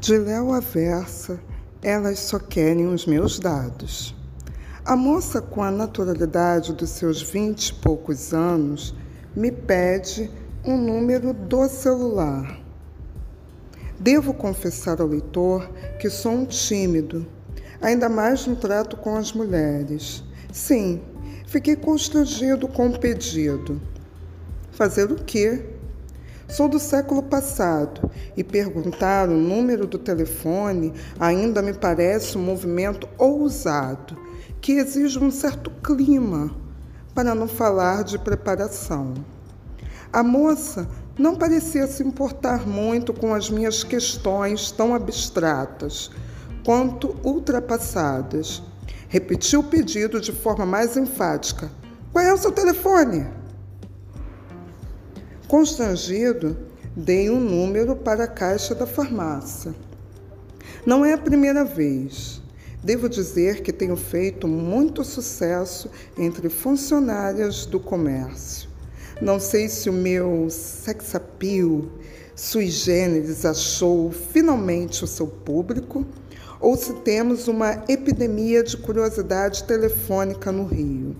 De Léo a Versa, elas só querem os meus dados. A moça, com a naturalidade dos seus vinte e poucos anos, me pede um número do celular. Devo confessar ao leitor que sou um tímido, ainda mais no trato com as mulheres. Sim, fiquei constrangido com o pedido. Fazer o quê? Sou do século passado e perguntar o número do telefone ainda me parece um movimento ousado que exige um certo clima, para não falar de preparação. A moça não parecia se importar muito com as minhas questões tão abstratas quanto ultrapassadas. Repetiu o pedido de forma mais enfática: Qual é o seu telefone? Constrangido, dei um número para a caixa da farmácia. Não é a primeira vez. Devo dizer que tenho feito muito sucesso entre funcionárias do comércio. Não sei se o meu sex appeal sui generis achou finalmente o seu público ou se temos uma epidemia de curiosidade telefônica no Rio.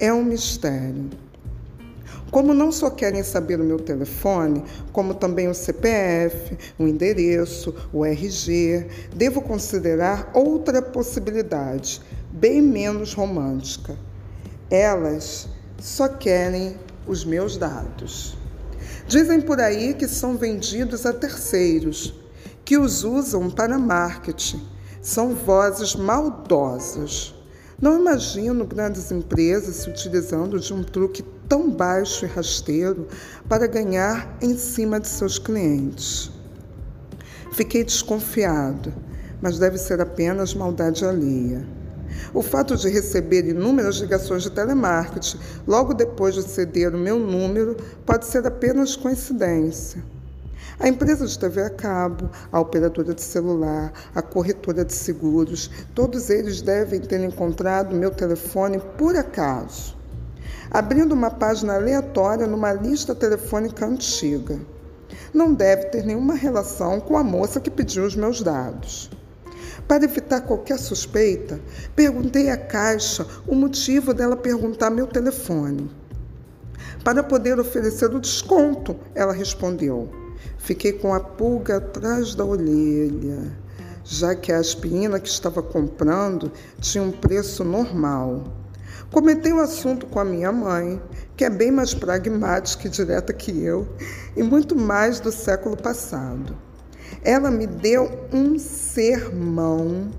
É um mistério. Como não só querem saber o meu telefone, como também o CPF, o endereço, o RG, devo considerar outra possibilidade, bem menos romântica. Elas só querem os meus dados. Dizem por aí que são vendidos a terceiros, que os usam para marketing. São vozes maldosas. Não imagino grandes empresas se utilizando de um truque tão baixo e rasteiro para ganhar em cima de seus clientes. Fiquei desconfiado, mas deve ser apenas maldade alheia. O fato de receber inúmeras ligações de telemarketing logo depois de ceder o meu número pode ser apenas coincidência. A empresa de TV a cabo, a operadora de celular, a corretora de seguros, todos eles devem ter encontrado meu telefone por acaso abrindo uma página aleatória numa lista telefônica antiga. Não deve ter nenhuma relação com a moça que pediu os meus dados. Para evitar qualquer suspeita, perguntei à caixa o motivo dela perguntar meu telefone. Para poder oferecer o desconto, ela respondeu. Fiquei com a pulga atrás da orelha, já que a aspirina que estava comprando tinha um preço normal. Comentei o assunto com a minha mãe, que é bem mais pragmática e direta que eu, e muito mais do século passado. Ela me deu um sermão,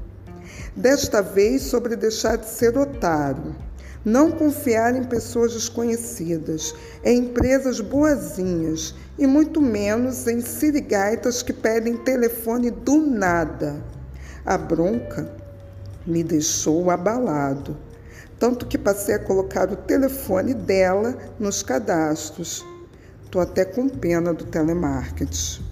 desta vez sobre deixar de ser otário, não confiar em pessoas desconhecidas, em empresas boazinhas e muito menos em sirigaitas que pedem telefone do nada. A bronca me deixou abalado tanto que passei a colocar o telefone dela nos cadastros. Estou até com pena do telemarketing.